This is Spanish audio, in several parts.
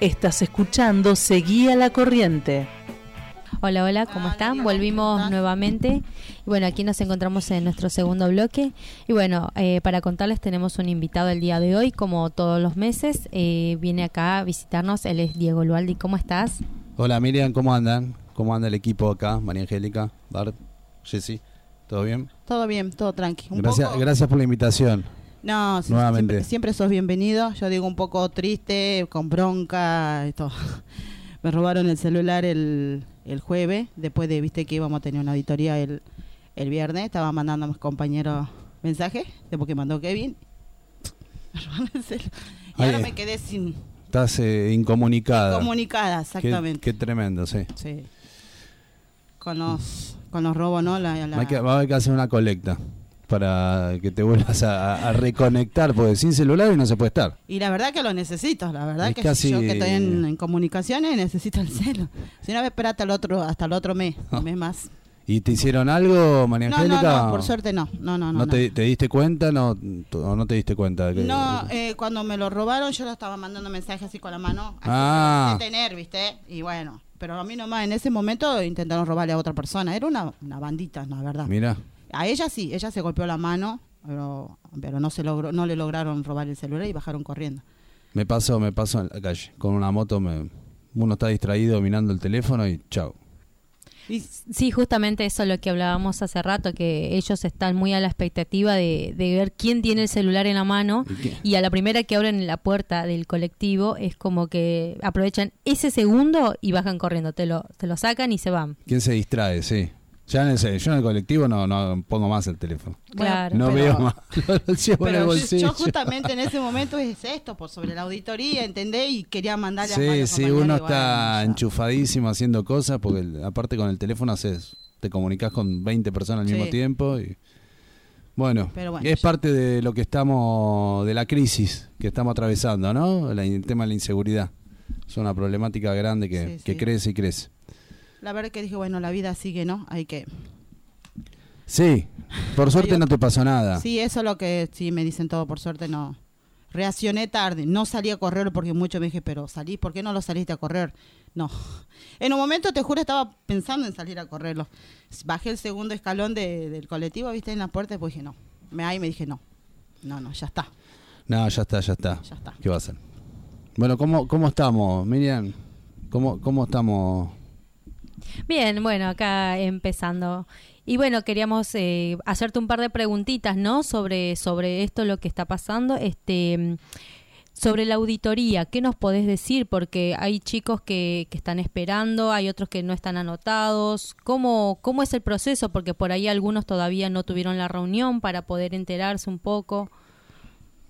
Estás escuchando Seguía la Corriente. Hola, hola, ¿cómo están? Volvimos nuevamente. Bueno, aquí nos encontramos en nuestro segundo bloque. Y bueno, eh, para contarles, tenemos un invitado el día de hoy, como todos los meses. Eh, viene acá a visitarnos, él es Diego Lualdi. ¿Cómo estás? Hola Miriam, ¿cómo andan? ¿Cómo anda el equipo acá? María Angélica, Bart, Jessy, ¿todo bien? Todo bien, todo tranqui. Un Gracias, poco- gracias por la invitación. No, Nuevamente. Siempre, siempre sos bienvenido. Yo digo un poco triste, con bronca todo. Me robaron el celular el, el jueves, después de, viste que íbamos a tener una auditoría el, el viernes. Estaba mandando a mis compañeros mensajes, después que mandó Kevin. Me robaron el celular. Y Ay, ahora eh. me quedé sin Estás eh, incomunicada. comunicada, Qué- exactamente. Qué, tremendo, sí. Sí. Con los, con los robos, ¿no? La, la- va a haber que hacer una colecta para que te vuelvas a, a reconectar, porque sin celular y no se puede estar. Y la verdad que lo necesito, la verdad Es que casi- yo que estoy en, en comunicaciones necesito el celo. Si no, espera hasta el otro, hasta el otro mes, un mes más. ¿Y te hicieron algo, María No, no, Angélica? no, por suerte no, no, no, no. ¿No no. te, te diste cuenta no, o no te diste cuenta? que- No, eh, cuando me lo robaron yo lo estaba mandando mensajes así con la mano, así Ah. de tener, ¿viste? Y bueno, pero a mí nomás en ese momento intentaron robarle a otra persona, era una, una bandita, la verdad. Mira, A ella sí, ella se golpeó la mano, pero, pero no se logró, no le lograron robar el celular y bajaron corriendo. me pasó, me pasó en la calle. Con una moto, me, uno está distraído mirando el teléfono y chao. Sí, justamente eso es lo que hablábamos hace rato, que ellos están muy a la expectativa de, de ver quién tiene el celular en la mano ¿Y y a la primera que abren la puerta del colectivo es como que aprovechan ese segundo y bajan corriendo, te lo, te lo sacan y se van. ¿Quién se distrae? Sí. Ya en el, yo en el colectivo no, no pongo más el teléfono. Claro. No pero- veo más. Lo llevo en el Pero yo, bolsillo. yo justamente en ese momento es esto, por sobre la auditoría, ¿entendés? Y quería mandarle a Sí, varios sí, compañeros uno está enchufadísimo haciendo cosas porque el- aparte con el teléfono haces, te comunicas con 20 personas al mismo Sí. tiempo y bueno, Pero bueno, es parte de lo que estamos, de la crisis que estamos atravesando, ¿no? La- el tema de la inseguridad. Es una problemática grande que, Sí, que sí. crece y crece. La verdad que dije, bueno, la vida sigue, ¿no? Hay que... Sí, por suerte no te pasó nada. Sí, eso es lo que sí me dicen todo, por suerte no. Reaccioné tarde, no salí a correr porque muchos me dije, pero salí, ¿por qué no lo saliste a correr? No. En un momento, te juro, estaba pensando en salir a correrlo. Bajé el segundo escalón de- del colectivo, viste, en la puerta, y pues dije, no. Me ahí me dije, no. No, no, ya está. No, ya está, ya está. Ya está. ¿Qué va a hacer? Bueno, ¿cómo, cómo estamos, Miriam? ¿Cómo, cómo estamos? Bien, bueno, acá empezando. Y bueno, queríamos eh, hacerte un par de preguntitas, ¿no? Sobre, sobre esto, lo que está pasando. Este, sobre la auditoría, ¿qué nos podés decir? Porque hay chicos que, que están esperando, hay otros que no están anotados. ¿Cómo, ¿Cómo es el proceso? Porque por ahí algunos todavía no tuvieron la reunión para poder enterarse un poco.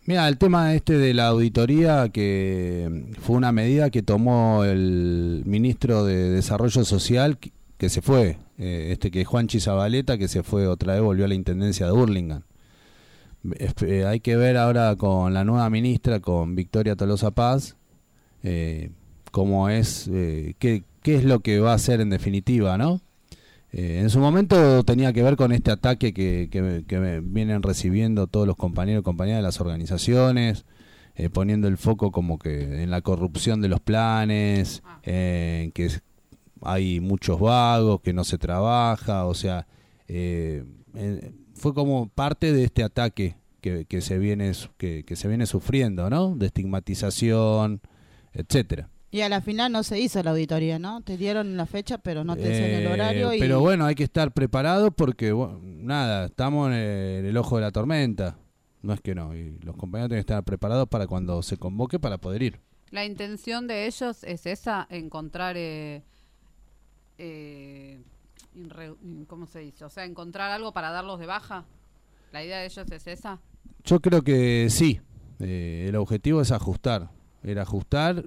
Mira, el tema este de la auditoría, que fue una medida que tomó el ministro de Desarrollo Social, que, se fue, eh, este que es Juanchi Zabaleta, que se fue otra vez, volvió a la intendencia de Burlingame. Eh, hay que ver ahora con la nueva ministra, con Victoria Tolosa Paz, eh, cómo es, eh, qué, qué es lo que va a hacer en definitiva, ¿no? Eh, en su momento tenía que ver con este ataque que, que- que vienen recibiendo todos los compañeros y compañeras de las organizaciones, eh, poniendo el foco como que en la corrupción de los planes, eh, en que hay muchos vagos, que no se trabaja, o sea, eh, eh, fue como parte de este ataque que, que se viene que, que se viene sufriendo, ¿no? De estigmatización, etcétera. Y a la final no se hizo la auditoría, ¿no? Te dieron la fecha, pero no te el Eh, horario. Y... Pero bueno, hay que estar preparado porque, bueno, nada, estamos en el, en el ojo de la tormenta. No es que no, y los compañeros tienen que estar preparados para cuando se convoque para poder ir. La intención de ellos es esa, encontrar, eh, eh, ¿cómo se dice? O sea, encontrar algo para darlos de baja. La idea de ellos es esa. Yo creo que sí, eh, el objetivo es ajustar, era ajustar,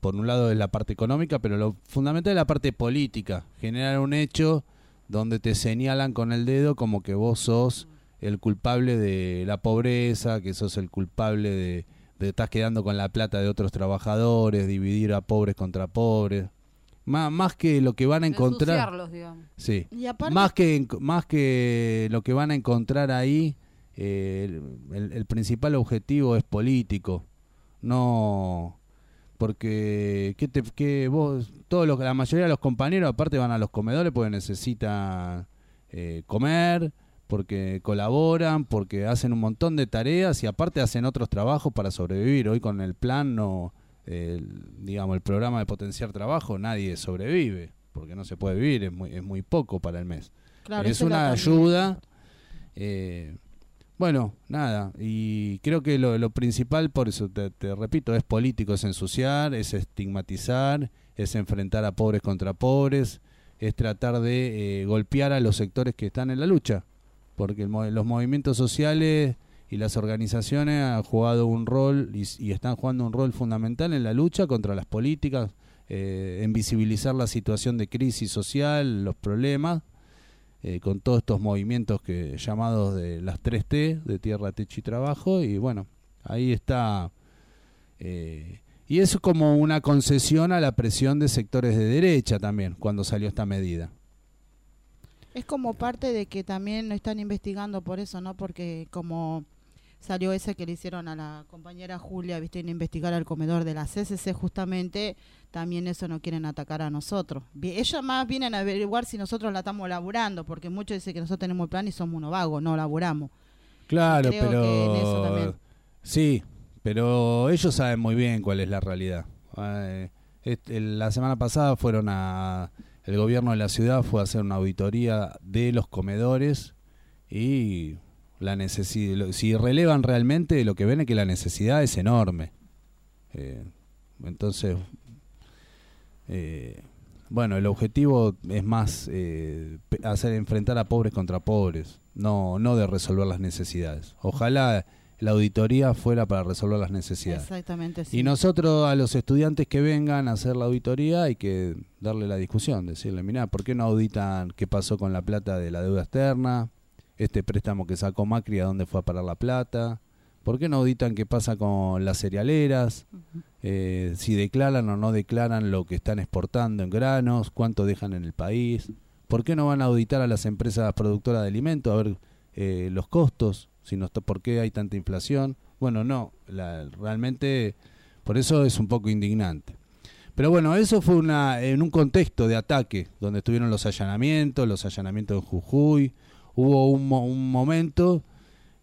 por un lado es la parte económica, pero lo fundamental es la parte política, generar un hecho donde te señalan con el dedo como que vos sos el culpable de la pobreza, que sos el culpable de, de estás quedando con la plata de otros trabajadores, dividir a pobres contra pobres. Más, más que lo que van a encontrar. Digamos. Sí. Y aparte- Más que más que lo que van a encontrar ahí, eh, el, el- el principal objetivo es político. No porque ¿qué te, qué vos, todos los, la mayoría de los compañeros aparte van a los comedores porque necesitan eh, comer, porque colaboran, porque hacen un montón de tareas y aparte hacen otros trabajos para sobrevivir. Hoy con el plan, no, el, digamos, el programa de potenciar trabajo, nadie sobrevive, porque no se puede vivir, es muy, es muy poco para el mes. Claro, es una ayuda. eh, bueno, nada, y creo que lo, lo principal, por eso te, repito, es político, es ensuciar, es estigmatizar, es enfrentar a pobres contra pobres, es tratar de eh, golpear a los sectores que están en la lucha, porque los movimientos sociales y las organizaciones han jugado un rol y están jugando un rol fundamental en la lucha contra las políticas, eh, en visibilizar la situación de crisis social, los problemas, eh, con todos estos movimientos que llamados de las 3T, de tierra, techo y trabajo, y bueno, ahí está. eh, y es como una concesión a la presión de sectores de derecha también, cuando salió esta medida. Es como parte de que también lo están investigando por eso, ¿no? Porque como salió ese que le hicieron a la compañera Julia, viste, en investigar al comedor de la CCC justamente, también eso no quieren atacar a nosotros. Ellos más vienen a averiguar si nosotros la estamos laburando, porque muchos dicen que nosotros tenemos el plan y somos unos vagos, no laburamos. Claro, creo pero que en eso también. sí, pero ellos saben muy bien cuál es la realidad. Eh, este, la semana pasada fueron a el gobierno de la ciudad fue a hacer una auditoría de los comedores y la necesidad si relevan realmente lo que ven es que la necesidad es enorme. Eh, entonces eh, bueno, el objetivo es más eh, hacer enfrentar a pobres contra pobres, no, no de resolver las necesidades. Ojalá la auditoría fuera para resolver las necesidades. Exactamente, sí. Y nosotros a los estudiantes que vengan a hacer la auditoría hay que darle la discusión, decirle, mirá, ¿por qué no auditan qué pasó con la plata de la deuda externa? Este préstamo que sacó Macri, ¿a dónde fue a parar la plata? ¿Por qué no auditan qué pasa con las cerealeras? Eh, si declaran o no declaran lo que están exportando en granos, cuánto dejan en el país. ¿Por qué no van a auditar a las empresas productoras de alimentos a ver eh, los costos? Si no está, ¿Por qué hay tanta inflación? Bueno, no, la- realmente por eso es un poco indignante. Pero bueno, eso fue una en un contexto de ataque, donde estuvieron los allanamientos, los allanamientos en Jujuy. Hubo un, mo- un momento,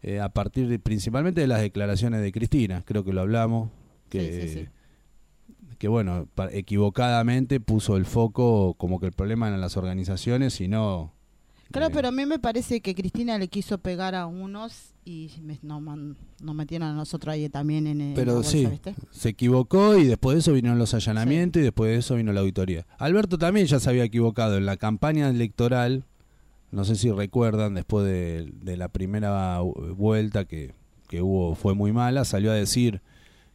eh, a partir de, principalmente de las declaraciones de Cristina, creo que lo hablamos, que, Sí, sí, sí. que bueno, equivocadamente puso el foco como que el problema eran las organizaciones y no... Claro, eh, pero a mí me parece que Cristina le quiso pegar a unos y me- no, man- nos metieron a nosotros ahí también en el Pero sí, se equivocó y después de eso vinieron los allanamientos y después de eso vino la auditoría. Alberto también ya se había equivocado en la campaña electoral, no sé si recuerdan, después de, de la primera vu- vuelta que, que hubo fue muy mala, salió a decir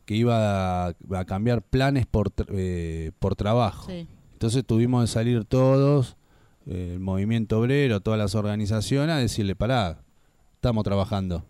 que iba a, a cambiar planes por, eh, por trabajo. Sí. Entonces tuvimos de salir todos, el movimiento obrero, todas las organizaciones, a decirle, pará, estamos trabajando.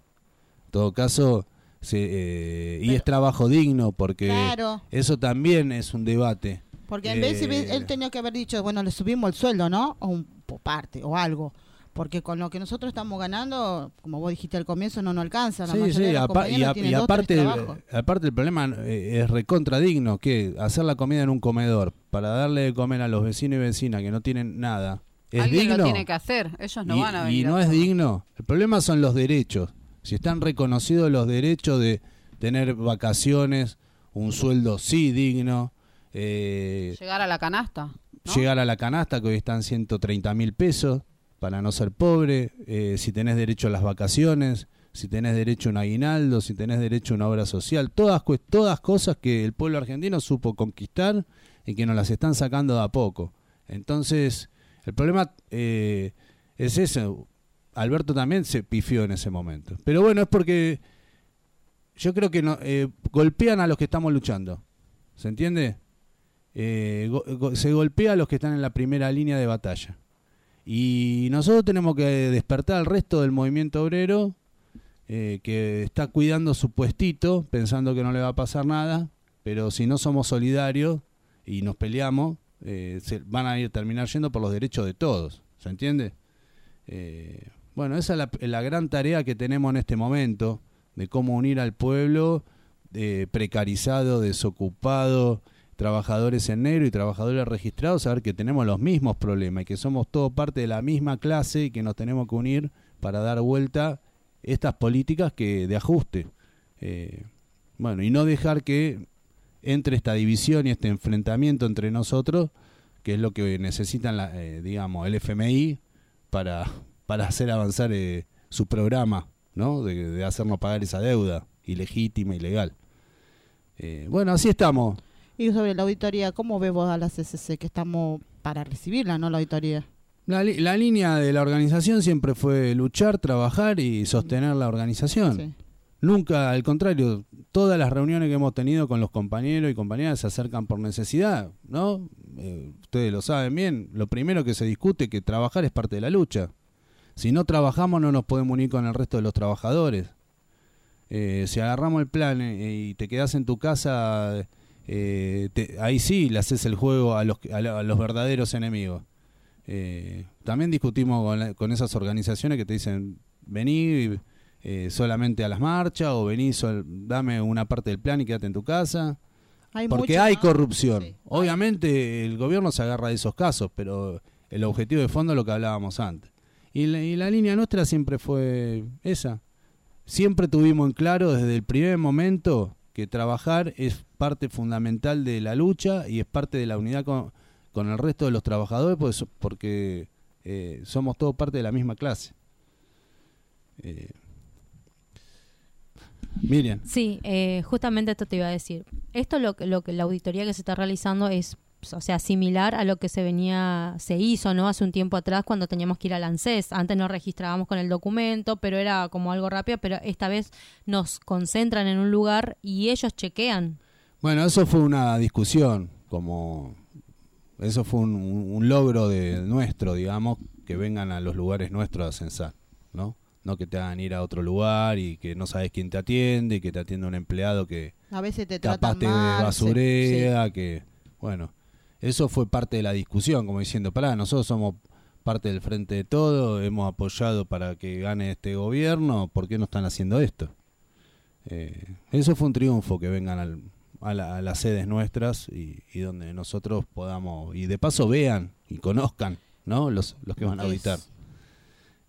En todo caso, se, eh, y es trabajo digno, porque Claro. eso también es un debate. Porque en vez de Eh, él tenía que haber dicho, bueno, le subimos el sueldo, ¿no? O un parte o algo. Porque con lo que nosotros estamos ganando, como vos dijiste al comienzo, no nos alcanza. La Sí, sí, de los apa- y, a- y aparte, trabajos. aparte el problema eh, es recontra digno, que hacer la comida en un comedor para darle de comer a los vecinos y vecinas que no tienen nada, ¿es Alguien digno? lo tiene que hacer. Ellos no y, van a y venir. no a es digno. El problema son los derechos. Si están reconocidos los derechos de tener vacaciones, un sueldo sí digno, eh, Llegar a la canasta. ¿no? llegar a la canasta que hoy están 130 mil pesos para no ser pobre, eh, si tenés derecho a las vacaciones, si tenés derecho a un aguinaldo, si tenés derecho a una obra social, todas, todas cosas que el pueblo argentino supo conquistar y que nos las están sacando de a poco. Entonces, el problema eh, es eso. Alberto también se pifió en ese momento. Pero bueno, es porque yo creo que no, eh, golpean a los que estamos luchando. ¿Se entiende? Eh, se golpea a los que están en la primera línea de batalla. Y nosotros tenemos que despertar al resto del movimiento obrero eh, que está cuidando su puestito, pensando que no le va a pasar nada, pero si no somos solidarios y nos peleamos, eh, se van a ir terminar yendo por los derechos de todos. ¿Se entiende? Bueno, esa es la, la gran tarea que tenemos en este momento, de cómo unir al pueblo precarizado, desocupado, trabajadores en negro y trabajadores registrados, saber que tenemos los mismos problemas y que somos todo parte de la misma clase y que nos tenemos que unir para dar vuelta estas políticas que de ajuste. Eh, bueno, y no dejar que entre esta división y este enfrentamiento entre nosotros, que es lo que necesitan, la, eh, digamos, el FMI para, para hacer avanzar eh, su programa, ¿no? De, de, hacernos pagar esa deuda ilegítima, ilegal. Eh, bueno, así estamos. Y sobre la auditoría, ¿cómo ve vos a la CCC que estamos para recibirla, no la auditoría? La, la, línea de la organización siempre fue luchar, trabajar y sostener la organización. Sí. Nunca, al contrario, todas las reuniones que hemos tenido con los compañeros y compañeras se acercan por necesidad, ¿no? Eh, ustedes lo saben bien, lo primero que se discute es que trabajar es parte de la lucha. Si no trabajamos no nos podemos unir con el resto de los trabajadores. Eh, si agarramos el plan eh, y te quedas en tu casa, eh, te, ahí sí le haces el juego a los, a, a los verdaderos enemigos. Eh, también discutimos con, la, con, esas organizaciones que te dicen, vení eh, solamente a las marchas o vení, sol, dame una parte del plan y quédate en tu casa. Hay porque mucho, hay ¿no? corrupción. Sí. Obviamente el gobierno se agarra de esos casos, pero el objetivo de fondo es lo que hablábamos antes. Y la, y la línea nuestra siempre fue esa. Siempre tuvimos en claro desde el primer momento que trabajar es parte fundamental de la lucha y es parte de la unidad con, con el resto de los trabajadores pues, porque eh, somos todos parte de la misma clase. Eh, Miriam. Sí, eh, justamente esto te iba a decir. Esto lo, lo que la auditoría que se está realizando es o sea, similar a lo que se venía, se hizo, ¿no? Hace un tiempo atrás cuando teníamos que ir al ANSES. Antes nos registrábamos con el documento, pero era como algo rápido, pero esta vez nos concentran en un lugar y ellos chequean. Bueno, eso fue una discusión, como eso fue un, un logro de nuestro, digamos, que vengan a los lugares nuestros a censar, ¿no? No que te hagan ir a otro lugar y que no sabes quién te atiende y que te atiende un empleado que a veces te capaz te mal, basurea, sí. que bueno, eso fue parte de la discusión, como diciendo, pará, nosotros somos parte del frente de todo, hemos apoyado para que gane este gobierno, ¿por qué no están haciendo esto? Eh, eso fue un triunfo, que vengan al, a, la, a, las sedes nuestras y, y, donde nosotros podamos, y de paso vean y conozcan, ¿no? Los, los que van a auditar.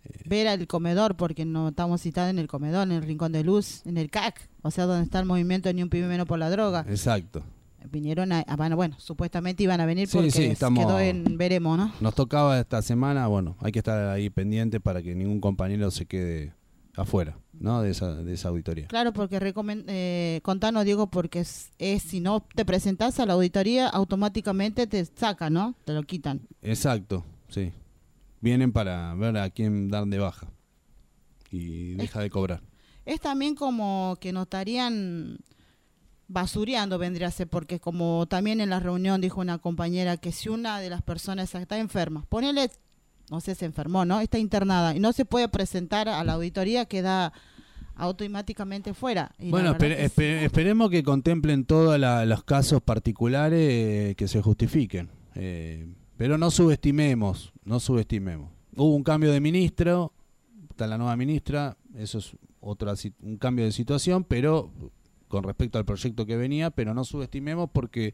Es ver al comedor, porque no estamos citados en el comedor, en el Rincón de Luz, en el CAC, o sea, donde está el movimiento Ni un pibe menos por la droga. Exacto vinieron a, a, bueno, supuestamente iban a venir porque sí, sí, estamos, quedó en veremos, ¿no? Nos tocaba esta semana, bueno, hay que estar ahí pendiente para que ningún compañero se quede afuera, ¿no? De esa, de esa auditoría. Claro, porque eh, contanos, Diego, porque es, es, si no te presentas a la auditoría, automáticamente te sacan, ¿no? Te lo quitan. Exacto, sí. Vienen para ver a quién dar de baja y deja es, de cobrar. Es también como que notarían basureando vendría a ser, porque como también en la reunión dijo una compañera que si una de las personas está enferma, ponele, no sé, se enfermó, ¿no? Está internada y no se puede presentar a la auditoría, queda automáticamente fuera. Y bueno, esper esper esperemos que contemplen todos los casos particulares eh, que se justifiquen, eh, pero no subestimemos, no subestimemos. Hubo un cambio de ministro, está la nueva ministra, eso es otra un cambio de situación, pero con respecto al proyecto que venía, pero no subestimemos porque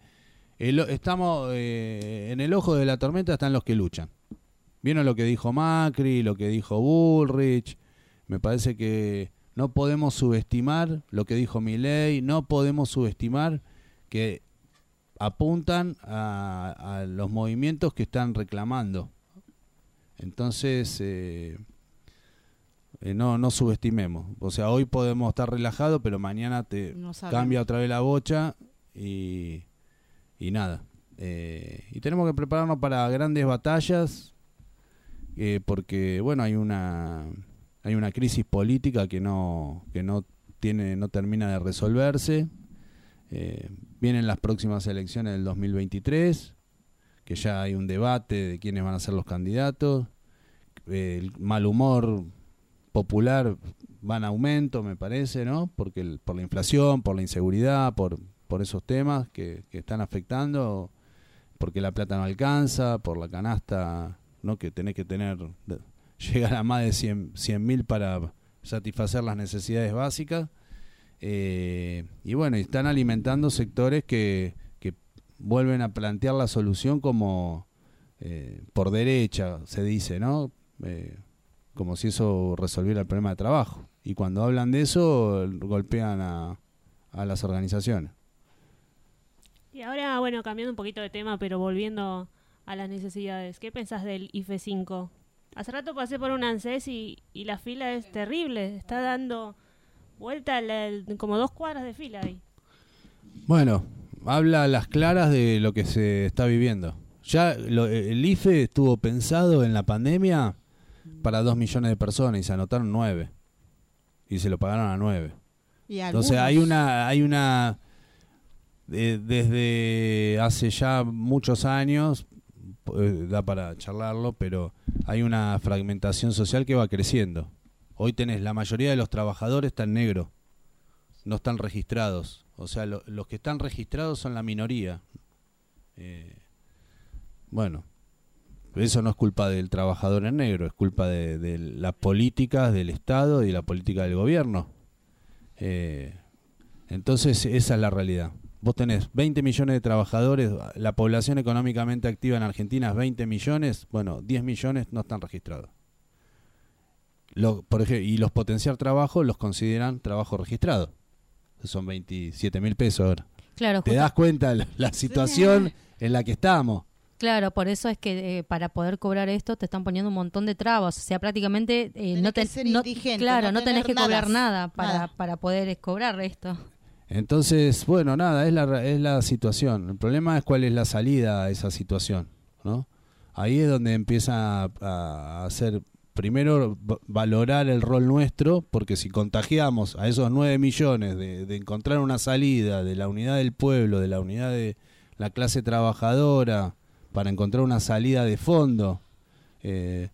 el, estamos eh, en el ojo de la tormenta están los que luchan. Vieron lo que dijo Macri, lo que dijo Bullrich, me parece que no podemos subestimar lo que dijo Milei, no podemos subestimar que apuntan a, a los movimientos que están reclamando. Entonces, eh, eh, no, no subestimemos. O sea, hoy podemos estar relajados, pero mañana te no cambia otra vez la bocha y, y nada. Eh, y tenemos que prepararnos para grandes batallas eh, porque, bueno, hay una hay una crisis política que no que no tiene no termina de resolverse. Eh, vienen las próximas elecciones del 2023, que ya hay un debate de quiénes van a ser los candidatos. el mal humor popular va en aumento, me parece, ¿no? Porque el, por la inflación, por la inseguridad, por, por esos temas que, que, están afectando, porque la plata no alcanza, por la canasta, ¿no? Que tenés que tener, llegar a más de 100 mil para satisfacer las necesidades básicas. Eh, y bueno, están alimentando sectores que, que vuelven a plantear la solución como eh, por derecha, se dice, ¿no? Eh, como si eso resolviera el problema de trabajo. Y cuando hablan de eso, golpean a, a las organizaciones. Y ahora, bueno, cambiando un poquito de tema, pero volviendo a las necesidades, ¿qué pensás del IFE 5? Hace rato pasé por un ANSES y, y la fila es terrible, está dando vuelta la- como dos cuadras de fila ahí. Bueno, habla a las claras de lo que se está viviendo. Ya lo- el IFE estuvo pensado en la pandemia para dos millones de personas y se anotaron nueve. Y se lo pagaron a nueve. Y Entonces hay una, hay una eh, desde hace ya muchos años, eh, da para charlarlo, pero hay una fragmentación social que va creciendo. Hoy tenés la mayoría de los trabajadores están negro, no están registrados. O sea, lo- los que están registrados son la minoría. Eh, bueno, eso no es culpa del trabajador en negro, es culpa de, de las políticas del Estado y la política del gobierno. Eh, entonces, esa es la realidad. Vos tenés 20 millones de trabajadores, la población económicamente activa en Argentina es 20 millones, bueno, 10 millones no están registrados. Lo- por ejemplo, y los potenciar trabajo los consideran trabajo registrado. Son 27 mil pesos ahora. Claro, Te justo- das cuenta la, la situación en la que estamos. claro, por eso es que eh, para poder cobrar esto te están poniendo un montón de trabas. O sea, prácticamente eh, Tenés no, que ser no- indigente, claro, no no, tenés que cobrar nada, nada para, nada. para poder eh, cobrar esto. Entonces, bueno, nada, es la, es la situación. El problema es cuál es la salida a esa situación, ¿no? Ahí es donde empieza a, a hacer, primero, va- valorar el rol nuestro, porque si contagiamos a esos 9 millones de, de encontrar una salida de la unidad del pueblo, de la unidad de la clase trabajadora, para encontrar una salida de fondo, eh,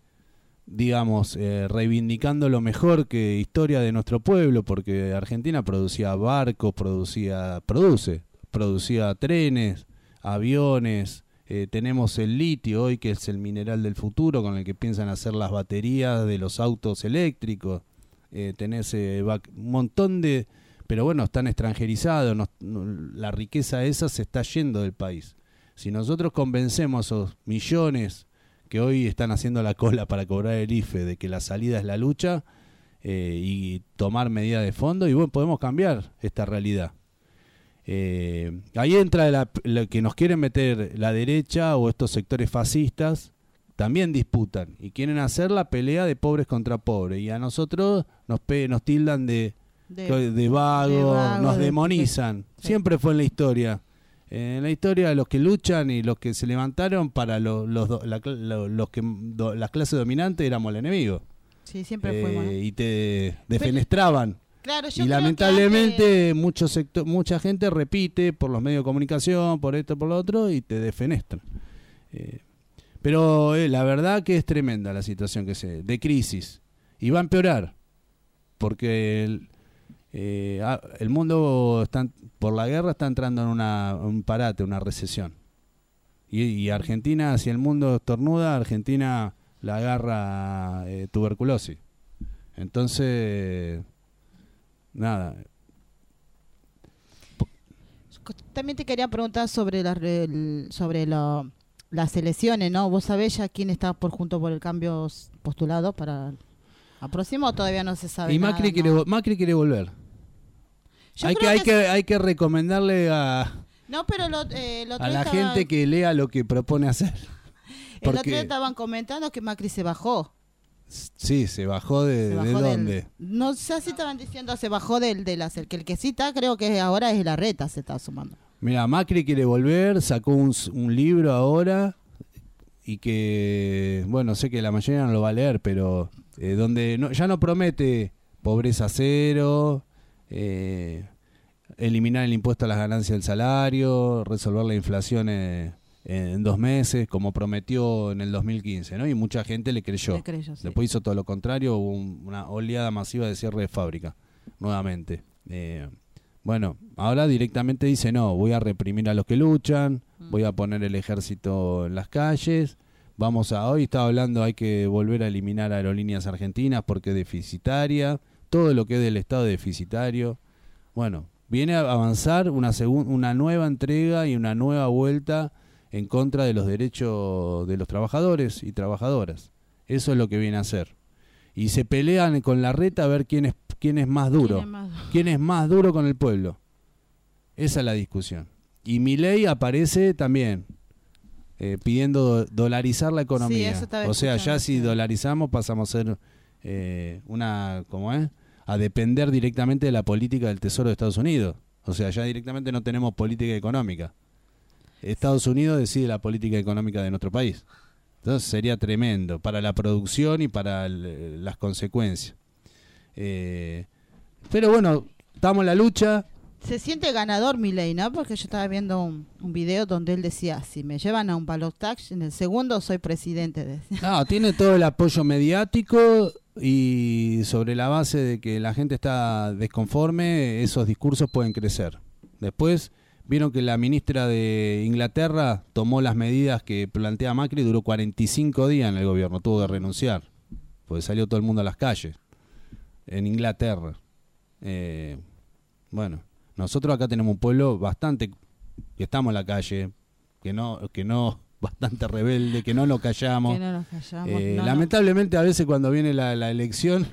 digamos, eh, reivindicando lo mejor que historia de nuestro pueblo, porque Argentina producía barcos, producía, produce, producía trenes, aviones, eh, tenemos el litio hoy, que es el mineral del futuro, con el que piensan hacer las baterías de los autos eléctricos, eh, tenés eh, un montón de... Pero bueno, están extranjerizados, la riqueza esa se está yendo del país. Si nosotros convencemos a esos millones que hoy están haciendo la cola para cobrar el IFE de que la salida es la lucha eh, y tomar medidas de fondo y bueno, podemos cambiar esta realidad. Eh, ahí entra la, lo que nos quieren meter la derecha o estos sectores fascistas, también disputan y quieren hacer la pelea de pobres contra pobres y a nosotros nos, pe- nos tildan de, de- de, vago, de vago, nos de- demonizan. Siempre fue en la historia. Eh, En la historia los que luchan y los que se levantaron para lo- los, do- la cl- lo- los que do- las clases dominantes éramos el enemigo Sí, siempre Eh, fuimos. ¿no? y te defenestraban Claro, yo y creo que lamentablemente mucho sector, mucha gente repite por los medios de comunicación por esto por lo otro y te defenestran Eh, pero eh, la verdad que es tremenda la situación que se de crisis y va a empeorar porque el, eh, ah, el mundo está, por la guerra está entrando en una, un parate, una recesión. Y, y Argentina, si el mundo estornuda, Argentina la agarra eh, tuberculosis. Entonces, nada. También te quería preguntar sobre las el- sobre lo- las elecciones, ¿no? ¿Vos sabés ya quién está por junto por el cambio postulado para la próxima o todavía no se sabe Y nada, Macri, no? quiere, Macri quiere volver. Yo Hay que, hay, que que, hay que recomendarle a, No, pero lo, eh, a la estaba- gente que lea lo que propone hacer. el otro día estaban comentando que Macri se bajó. Sí, se bajó de, Se de bajó del- dónde. no sé si estaban diciendo se bajó del de el que el que sí está creo que ahora es la reta se está sumando. Mira, Macri quiere volver, sacó un, libro ahora y que, bueno, sé que la mayoría no lo va a leer, pero eh, donde no, ya no promete pobreza cero, eh, eliminar el impuesto a las ganancias del salario, resolver la inflación eh, en dos meses, como prometió en el 2015, ¿no? Y mucha gente le creyó. Le creyó, sí. Después hizo todo lo contrario, hubo un- una oleada masiva de cierre de fábrica, nuevamente. Eh, bueno, ahora directamente dice, no, voy a reprimir a los que luchan, voy a poner el ejército en las calles, vamos a, hoy estaba hablando, hay que volver a eliminar aerolíneas argentinas porque es deficitaria, todo lo que es del Estado es deficitario. Bueno, viene a avanzar una, una nueva entrega y una nueva vuelta en contra de los derechos de los trabajadores y trabajadoras. Eso es lo que viene a hacer. Y se pelean con la reta a ver quién es, quién es más duro. ¿Quién es más? ¿Quién es más duro con el pueblo? Esa es la discusión. Y Milei aparece también eh, pidiendo do- dolarizar la economía. o sea, ya si dolarizamos pasamos a ser eh, una, ¿cómo es? A depender directamente de la política del Tesoro de Estados Unidos. O sea, ya directamente no tenemos política económica. Estados Unidos decide la política económica de nuestro país. Entonces sería tremendo para la producción y para el- las consecuencias. Eh, pero bueno, estamos en la lucha. Se siente ganador Milei, ¿no? Porque yo estaba viendo un, un video donde él decía, si me llevan a un balotaje, en el segundo soy presidente. decía. No, tiene todo el apoyo mediático y sobre la base de que la gente está desconforme, esos discursos pueden crecer. Después vieron que la ministra de Inglaterra tomó las medidas que plantea Macri, duró 45 días en el gobierno, tuvo que renunciar, porque salió todo el mundo a las calles en Inglaterra. Eh, bueno, nosotros acá tenemos un pueblo bastante que estamos en la calle, que no, que no, bastante rebelde, que no nos callamos. Que no nos callamos. Eh, no, no. lamentablemente a veces cuando viene la, la elección,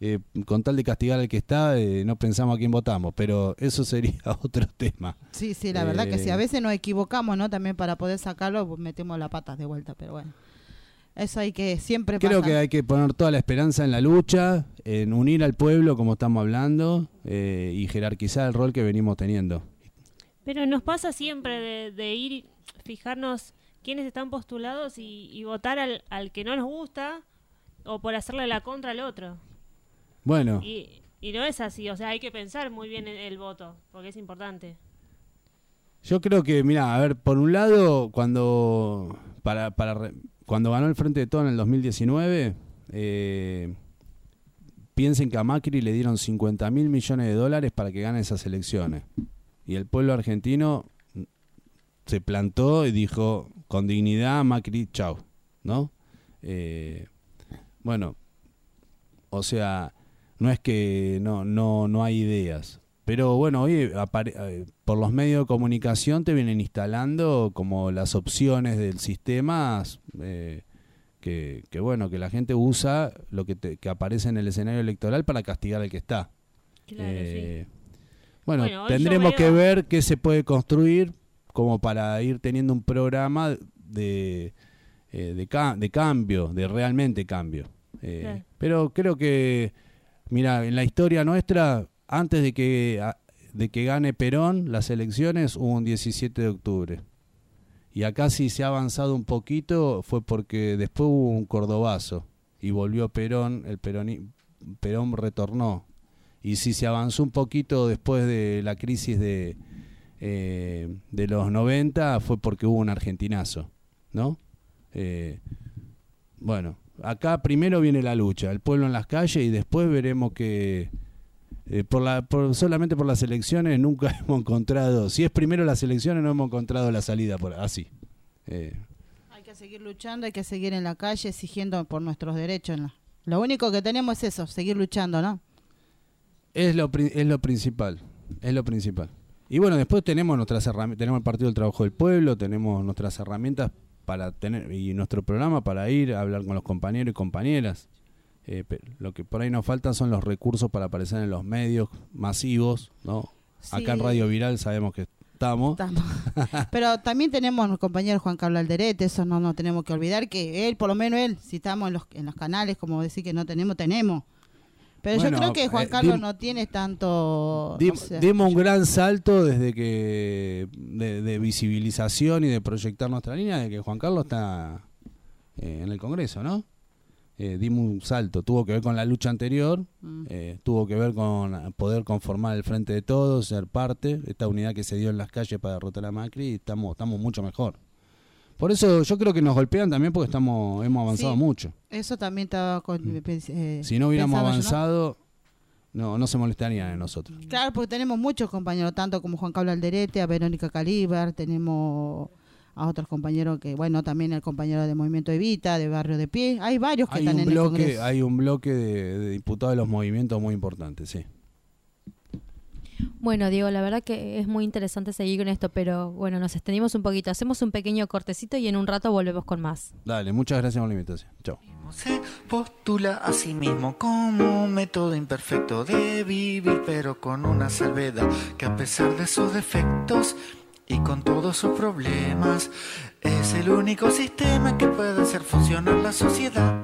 eh, con tal de castigar al que está, eh, no pensamos a quién votamos, pero eso sería otro tema. Sí, sí, la verdad que sí. A veces nos equivocamos, ¿no? También para poder sacarlo, pues, metemos las patas de vuelta, pero bueno. Eso hay que siempre Creo pasa. que hay que poner toda la esperanza en la lucha, en unir al pueblo como estamos hablando eh, y jerarquizar el rol que venimos teniendo. Pero nos pasa siempre de, de ir, fijarnos quiénes están postulados y, y votar al, al que no nos gusta o por hacerle la contra al otro. Bueno, Y, y no es así, o sea, hay que pensar muy bien el, el voto, porque es importante. Yo creo que, mira, a ver, por un lado, cuando para, para cuando ganó el Frente de Todo en el 2019, eh, piensen que a Macri le dieron 50 mil millones de dólares para que gane esas elecciones. Y el pueblo argentino se plantó y dijo, con dignidad, Macri, chau, ¿no? Eh, bueno, o sea, no es que no, no, no hay ideas. Pero bueno, hoy eh, por los medios de comunicación te vienen instalando como las opciones del sistema eh, que, que, bueno, que la gente usa lo que, te- que aparece en el escenario electoral para castigar al que está. Claro, Eh, Bueno, tendremos veo- que ver qué se puede construir como para ir teniendo un programa de, eh, de, ca- de cambio, de realmente cambio. Eh. Pero creo que, mira, en la historia nuestra, antes de que, de que gane Perón las elecciones, hubo un 17 de octubre. Y acá si se ha avanzado un poquito fue porque después hubo un cordobazo y volvió Perón, el Perón, Perón retornó. Y si se avanzó un poquito después de la crisis de, eh, de los 90 fue porque hubo un argentinazo, ¿no? Eh, bueno, acá primero viene la lucha, el pueblo en las calles y después veremos que eh, por la, por, solamente por las elecciones nunca hemos encontrado, si es primero las elecciones no hemos encontrado la salida por así. Eh, Hay que seguir luchando, hay que seguir en la calle exigiendo por nuestros derechos. ¿no? Lo único que tenemos es eso, seguir luchando, ¿no? Es lo, es lo principal, es lo principal. Y bueno, después tenemos nuestras herramientas, tenemos el Partido del Trabajo del Pueblo, tenemos nuestras herramientas para tener y nuestro programa para ir a hablar con los compañeros y compañeras. Eh, lo que por ahí nos faltan son los recursos para aparecer en los medios masivos, ¿no? Acá en. Radio Viral sabemos que estamos. Estamos. Pero también tenemos nuestro compañero Juan Carlos Alderete, eso no nos tenemos que olvidar, que él, por lo menos él, si estamos en los, en los canales, como decir que no tenemos, tenemos. Pero Bueno, yo creo que Juan eh, Carlos dim- no tiene tanto... Dim- dimos un gran salto desde que de, de visibilización y de proyectar nuestra línea de que Juan Carlos está eh, en el Congreso, ¿no? Eh, dimos un salto, tuvo que ver con la lucha anterior, Mm. eh, tuvo que ver con poder conformar el frente de todos, ser parte, esta unidad que se dio en las calles para derrotar a Macri, y estamos, estamos mucho mejor. Por eso yo creo que nos golpean también porque estamos, hemos avanzado Sí. mucho. Eso también estaba con... eh, Si no hubiéramos avanzado, no, no se molestarían en nosotros. Claro, porque tenemos muchos compañeros, tanto como Juan Carlos Alderete, a Verónica Calíbar, tenemos a otros compañeros que, bueno, también el compañero de Movimiento Evita, de Barrio de Pie, hay varios que Hay están un en el Congreso. hay un bloque de, de diputados de los movimientos muy importante, sí. Bueno, Diego, la verdad que es muy interesante seguir con esto, pero bueno, nos extendimos un poquito. Hacemos un pequeño cortecito y en un rato volvemos con más. Dale, muchas gracias por la invitación. Chao. Se postula a sí mismo como un método imperfecto de vivir, pero con una salvedad que a pesar de sus defectos y con todos sus problemas, es el único sistema que puede hacer funcionar la sociedad.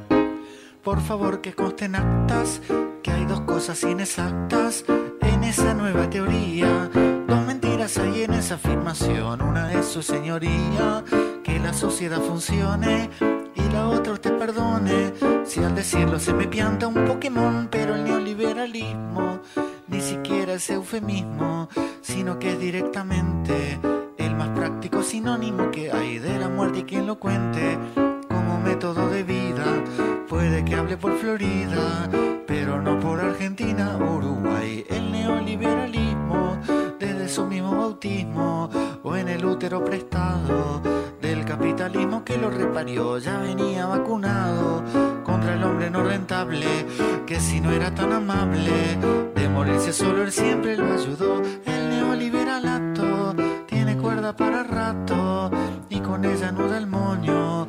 Por favor que consten actas que hay dos cosas inexactas esa nueva teoría. Dos mentiras hay en esa afirmación. Una es su señoría, que la sociedad funcione y la otra usted perdone. Si al decirlo se me pianta un Pokémon, pero el neoliberalismo ni siquiera es eufemismo, sino que es directamente el más práctico sinónimo que hay de la muerte y quien lo cuente método de vida. Puede que hable por Florida, pero no por Argentina, Uruguay. El neoliberalismo, desde su mismo bautismo, o en el útero prestado del capitalismo que lo reparió, ya venía vacunado contra el hombre no rentable, que si no era tan amable, de morirse solo él siempre lo ayudó. El neoliberalato tiene cuerda para rato y con ella nuda el moño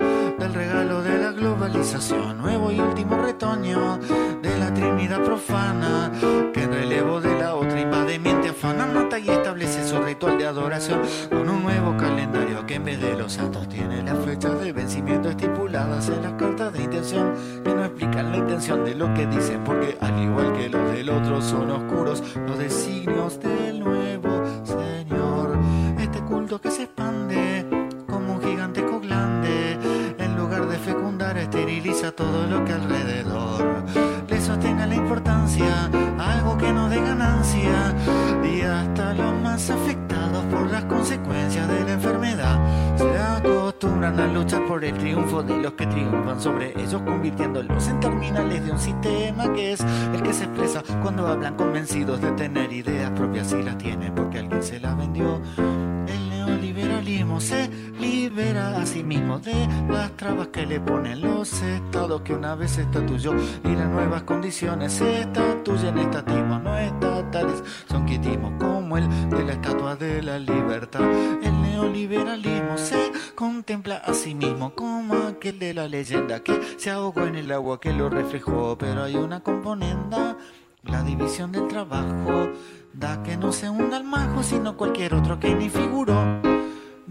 nuevo y último retoño de la trinidad profana que en relevo de la otra invade, miente, afana, mata y establece su ritual de adoración con un nuevo calendario que en vez de los santos tiene las fechas de vencimiento estipuladas en las cartas de intención que no explican la intención de lo que dicen porque al igual que los del otro son oscuros los designios del nuevo Señor. Este culto que se expande esteriliza todo lo que alrededor. Le sostenga la importancia a algo que no dé ganancia. Y hasta los más afectados por las consecuencias de la enfermedad se acostumbran a luchar por el triunfo de los que triunfan sobre ellos convirtiéndolos en terminales de un sistema que es el que se expresa cuando hablan convencidos de tener ideas propias y las tienen porque alguien se las vendió el neoliberalismo se libera a sí mismo de las trabas que le ponen los estados que una vez estatuyó y las nuevas condiciones se estatuyen estatismos no estatales. Son quitismos como el de la estatua de la libertad. El neoliberalismo se contempla a sí mismo como aquel de la leyenda que se ahogó en el agua que lo reflejó. Pero hay una componenda la división del trabajo da que no se hunda el majo, sino cualquier otro que ni figuró.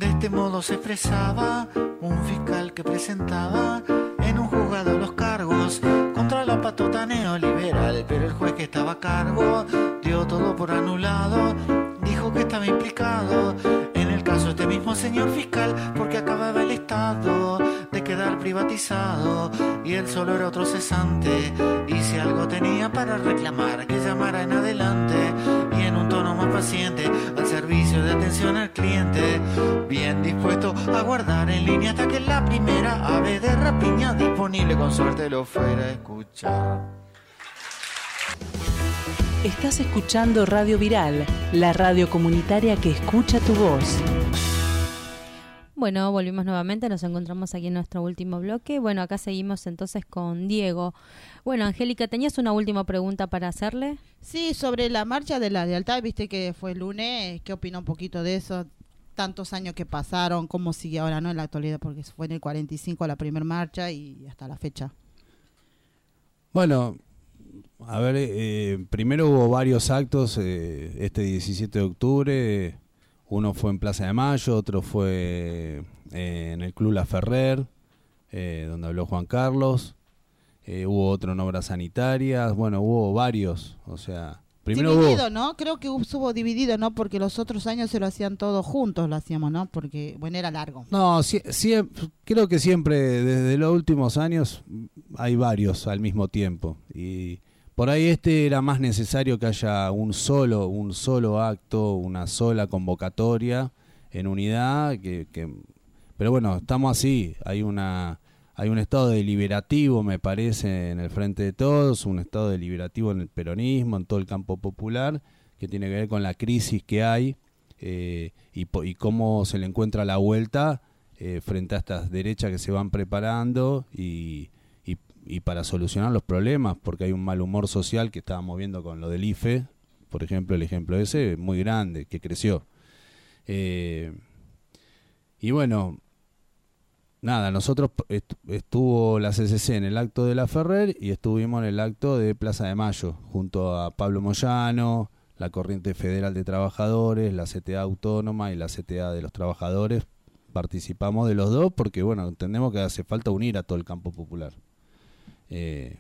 De este modo se expresaba un fiscal que presentaba en un juzgado los cargos contra la patota neoliberal, pero el juez que estaba a cargo dio todo por anulado, dijo que estaba implicado en el caso este mismo señor fiscal porque acababa el Estado de quedar privatizado y él solo era otro cesante. Y si algo tenía para reclamar que llamara en adelante paciente al servicio de atención al cliente. Bien dispuesto a guardar en línea hasta que la primera ave de rapiña disponible. Con suerte lo fuera a escuchar. Estás escuchando Radio Viral, la radio comunitaria que escucha tu voz. Bueno, volvimos nuevamente, nos encontramos aquí en nuestro último bloque. Bueno, acá seguimos entonces con Diego. Bueno, Angélica, ¿tenías una última pregunta para hacerle? Sí, sobre la marcha de la lealtad, viste que fue el lunes, ¿qué opina un poquito de eso? Tantos años que pasaron, cómo sigue ahora, ¿no? En la actualidad, porque fue en el 45 la primera marcha y hasta la fecha. Bueno, a ver, eh, primero hubo varios actos eh, este 17 de octubre. Uno fue en Plaza de Mayo, otro fue eh, en el Club La Ferrer, eh, donde habló Juan Carlos. Eh, hubo otro en obras sanitarias. Bueno, hubo varios. O sea, primero dividido, hubo. ¿no? Creo que estuvo dividido, ¿no? Porque los otros años se lo hacían todos juntos, lo hacíamos, ¿no? Porque, bueno, era largo. No, sí, creo que siempre, desde los últimos años, hay varios al mismo tiempo. Y por ahí este era más necesario que haya un solo, un solo acto, una sola convocatoria en unidad, que, pero bueno, estamos así, hay una hay un estado deliberativo, me parece, en el frente de todos, un estado deliberativo en el peronismo, en todo el campo popular, que tiene que ver con la crisis que hay eh, y, y cómo se le encuentra la vuelta eh, frente a estas derechas que se van preparando y, y- para solucionar los problemas, porque hay un mal humor social que estábamos viendo con lo del IFE, por ejemplo, el ejemplo ese, muy grande, que creció. Eh, y bueno, nada, nosotros est- estuvo la CCC en el acto de la Ferrer y estuvimos en el acto de Plaza de Mayo, junto a Pablo Moyano, la Corriente Federal de Trabajadores, la CTA Autónoma y la CTA de los Trabajadores. Participamos de los dos porque, bueno, entendemos que hace falta unir a todo el campo popular. Eh,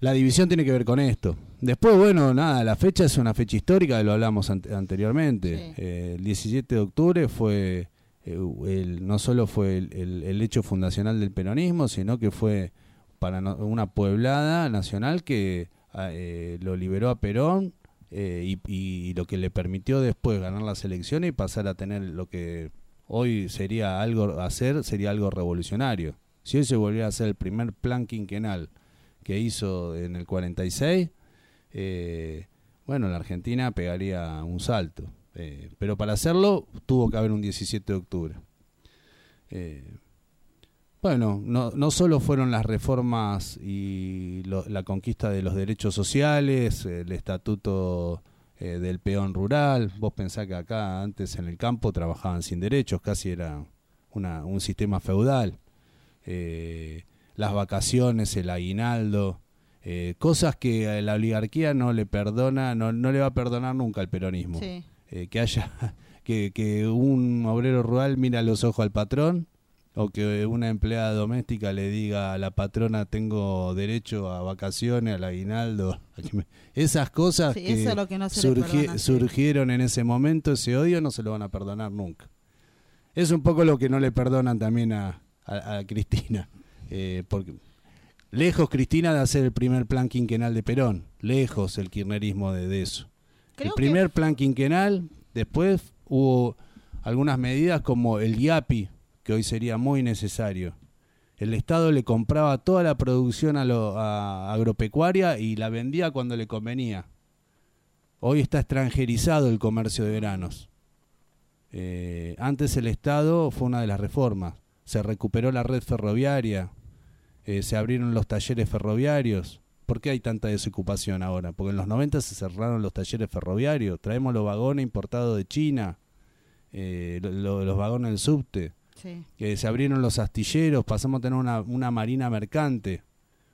la división tiene que ver con esto. Después, bueno, nada, la fecha es una fecha histórica, lo hablamos ante- anteriormente. Sí. Eh, el 17 de octubre fue, eh, el, no solo fue el, el- el hecho fundacional del peronismo, sino que fue para no- una pueblada nacional que ah, eh, lo liberó a Perón eh, y, y lo que le permitió después ganar las elecciones y pasar a tener lo que hoy sería algo hacer, sería algo revolucionario. Si hoy se volviera a hacer el primer plan quinquenal que hizo en el 46, eh, bueno, la Argentina pegaría un salto. Eh, pero para hacerlo tuvo que haber un 17 de octubre. Eh, bueno, no, solo fueron las reformas y la conquista de los derechos sociales, el estatuto del peón rural, vos pensás que acá antes en el campo trabajaban sin derechos, casi era un sistema feudal. Eh, las vacaciones, el aguinaldo, eh, cosas que a la oligarquía no le perdona, no, no le va a perdonar nunca al peronismo. Sí. Eh, que haya que, que un obrero rural mira los ojos al patrón o que una empleada doméstica le diga a la patrona tengo derecho a vacaciones, al aguinaldo. a que me-". Esas cosas Sí, que, eso es lo que no se le surgi- perdona, sí. surgieron en ese momento, ese odio no se lo van a perdonar nunca. Es un poco lo que no le perdonan también a, a- a Cristina. eh, porque lejos Cristina de hacer el primer plan quinquenal de Perón, lejos el kirchnerismo de, de eso. Creo el que- primer plan quinquenal, después hubo algunas medidas como el IAPI, que hoy sería muy necesario. El Estado le compraba toda la producción a lo, a agropecuaria y la vendía cuando le convenía. Hoy está extranjerizado el comercio de granos. Eh, antes el Estado fue una de las reformas. Se recuperó la red ferroviaria, eh, se abrieron los talleres ferroviarios. ¿Por qué hay tanta desocupación ahora? Porque en los 90 se cerraron los talleres ferroviarios, traemos los vagones importados de China, eh, lo- lo- los vagones del subte, Sí. que se abrieron los astilleros, pasamos a tener una, una marina mercante.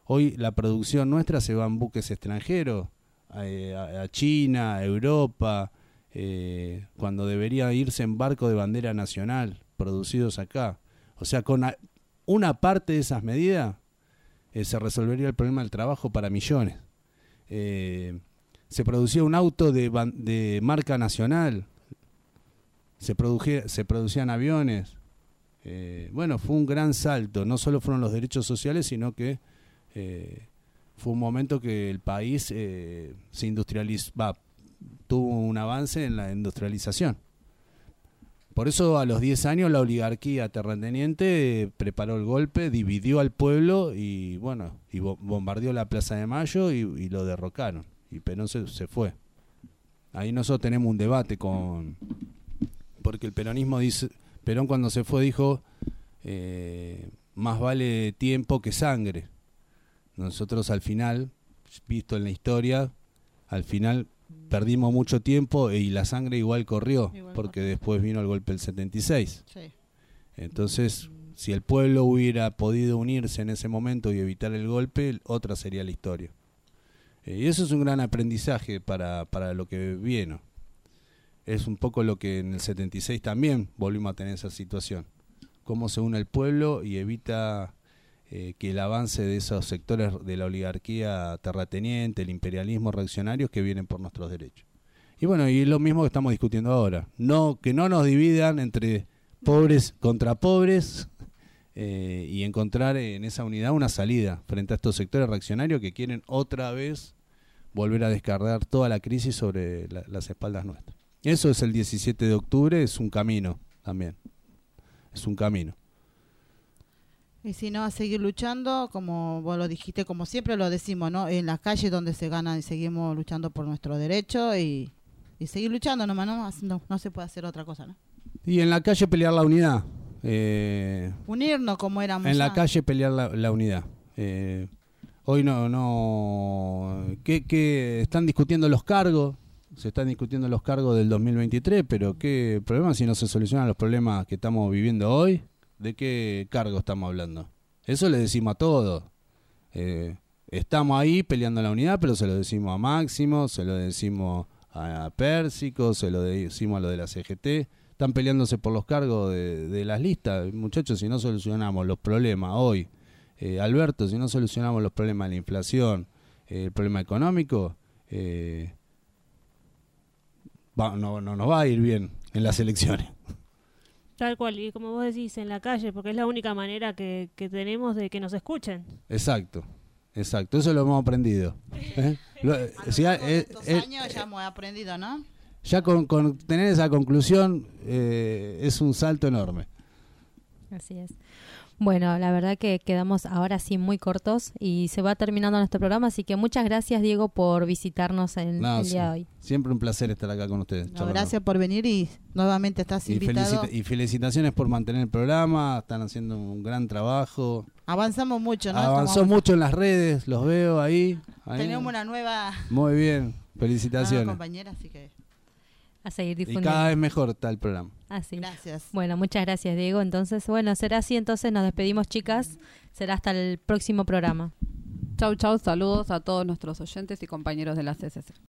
Hoy la producción nuestra se va en buques extranjeros, eh, a, a China, a Europa, eh, cuando debería irse en barco de bandera nacional, producidos acá. O sea, con una parte de esas medidas eh, se resolvería el problema del trabajo para millones. Eh, se producía un auto de, de marca nacional, se, se producían aviones. Eh, bueno, fue un gran salto, no solo fueron los derechos sociales, sino que eh, fue un momento que el país se industrializó, tuvo un avance en la industrialización. Por eso a los 10 años la oligarquía terrateniente preparó el golpe, dividió al pueblo y bueno, y bo- bombardeó la Plaza de Mayo y, y lo derrocaron. Y Perón se, se fue. Ahí nosotros tenemos un debate con... Porque el peronismo dice... Perón cuando se fue dijo, eh, más vale tiempo que sangre. Nosotros al final, visto en la historia, al final perdimos mucho tiempo y la sangre igual corrió, Igual porque corrió. después vino el golpe del 76. Sí. Entonces, si el pueblo hubiera podido unirse en ese momento y evitar el golpe, otra sería la historia. Eh, y eso es un gran aprendizaje para, para lo que viene. Es un poco lo que en el 76 también volvimos a tener esa situación. Cómo se une el pueblo y evita eh, que el avance de esos sectores de la oligarquía terrateniente, el imperialismo reaccionario que vienen por nuestros derechos. Y bueno, y es lo mismo que estamos discutiendo ahora. No, que no nos dividan entre pobres contra pobres eh, y encontrar en esa unidad una salida frente a estos sectores reaccionarios que quieren otra vez volver a descargar toda la crisis sobre la- las espaldas nuestras. Eso es el 17 de octubre, es un camino también. Es un camino. Y si no, a seguir luchando, como vos lo dijiste, como siempre lo decimos, ¿no? En las calles donde se gana y seguimos luchando por nuestro derecho y, y seguir luchando nomás, ¿no? No, no se puede hacer otra cosa, ¿no? Y en la calle pelear la unidad. Eh, Unirnos como éramos en la antes. calle pelear la, la unidad. Eh, Hoy no, no, ¿qué, qué están discutiendo los cargos? Se están discutiendo los cargos del 2023, pero ¿qué problema si no se solucionan los problemas que estamos viviendo hoy? ¿De qué cargo estamos hablando? Eso le decimos a todos. Eh, estamos ahí peleando la unidad, pero se lo decimos a Máximo, se lo decimos a Pérsico, se lo decimos a lo de la CGT. Están peleándose por los cargos de, las listas. Muchachos, si no solucionamos los problemas hoy, eh, Alberto, si no solucionamos los problemas de la inflación, eh, el problema económico, eh, no, no nos va a ir bien en las elecciones. Tal cual, y como vos decís, en la calle, porque es la única manera que, que tenemos de que nos escuchen. Exacto, exacto, eso lo hemos aprendido. ¿eh? Lo- si ha- Con eh, estos eh, años ya hemos aprendido, ¿no? ya con, con tener esa conclusión eh, es un salto enorme. Así es. Bueno, la verdad que quedamos ahora sí muy cortos y se va terminando nuestro programa, así que muchas gracias Diego por visitarnos No, el sí, día de hoy. Siempre un placer estar acá con ustedes. No, gracias por venir y nuevamente estás Y, invitado. felicita- y felicitaciones por mantener el programa, están haciendo un gran trabajo. Avanzamos mucho, ¿no? Avanzó Estamos- mucho en las redes, los veo ahí. ahí. Tenemos una nueva, Muy bien, felicitaciones. compañera, así que A seguir Y difundiendo. cada vez mejor está el programa. Así. gracias. Bueno, muchas gracias Diego. Entonces, bueno, será así. Entonces nos despedimos chicas. Será hasta el próximo programa. Chau, chau, saludos a todos nuestros oyentes y compañeros de la CCC.